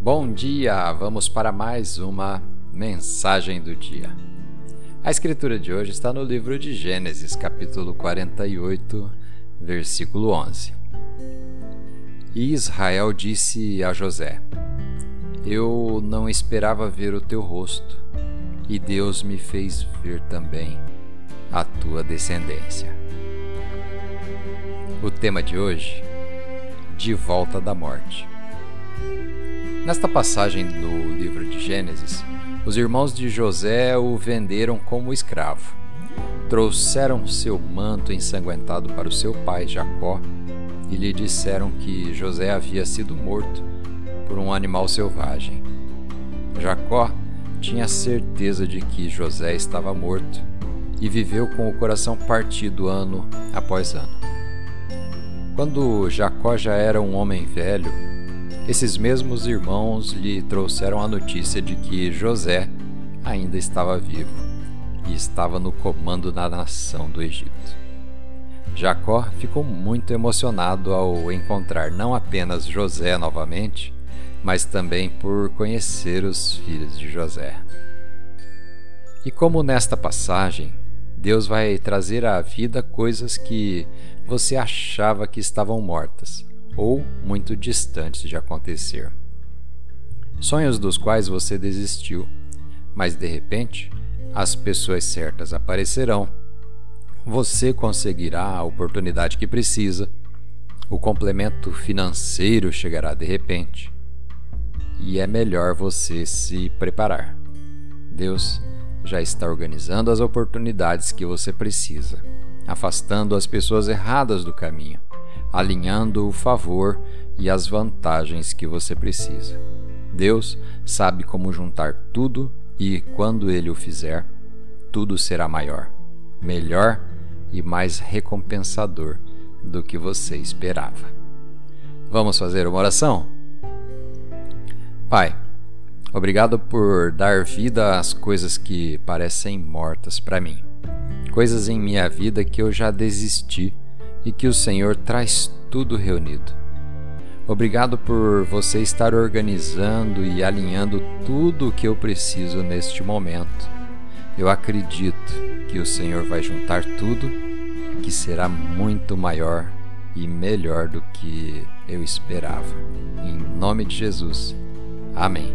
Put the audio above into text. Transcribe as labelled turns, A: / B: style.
A: Bom dia! Vamos para mais uma mensagem do dia. A escritura de hoje está no livro de Gênesis, capítulo 48, versículo 11. E Israel disse a José: Eu não esperava ver o teu rosto, e Deus me fez ver também a tua descendência. O tema de hoje: De volta da morte. Nesta passagem do livro de Gênesis, os irmãos de José o venderam como escravo. Trouxeram seu manto ensanguentado para o seu pai Jacó e lhe disseram que José havia sido morto por um animal selvagem. Jacó tinha certeza de que José estava morto e viveu com o coração partido ano após ano. Quando Jacó já era um homem velho, esses mesmos irmãos lhe trouxeram a notícia de que José ainda estava vivo e estava no comando da nação do Egito. Jacó ficou muito emocionado ao encontrar não apenas José novamente, mas também por conhecer os filhos de José. E como nesta passagem, Deus vai trazer à vida coisas que você achava que estavam mortas ou muito distantes de acontecer. Sonhos dos quais você desistiu, mas de repente as pessoas certas aparecerão. Você conseguirá a oportunidade que precisa, o complemento financeiro chegará de repente. E é melhor você se preparar. Deus já está organizando as oportunidades que você precisa, afastando as pessoas erradas do caminho alinhando o favor e as vantagens que você precisa. Deus sabe como juntar tudo e, quando Ele o fizer, tudo será maior, melhor e mais recompensador do que você esperava. Vamos fazer uma oração? Pai, obrigado por dar vida às coisas que parecem mortas para mim, coisas em minha vida que eu já desisti e que o Senhor traz tudo reunido. Obrigado por você estar organizando e alinhando tudo o que eu preciso neste momento. Eu acredito que o Senhor vai juntar tudo, que será muito maior e melhor do que eu esperava. Em nome de Jesus. Amém.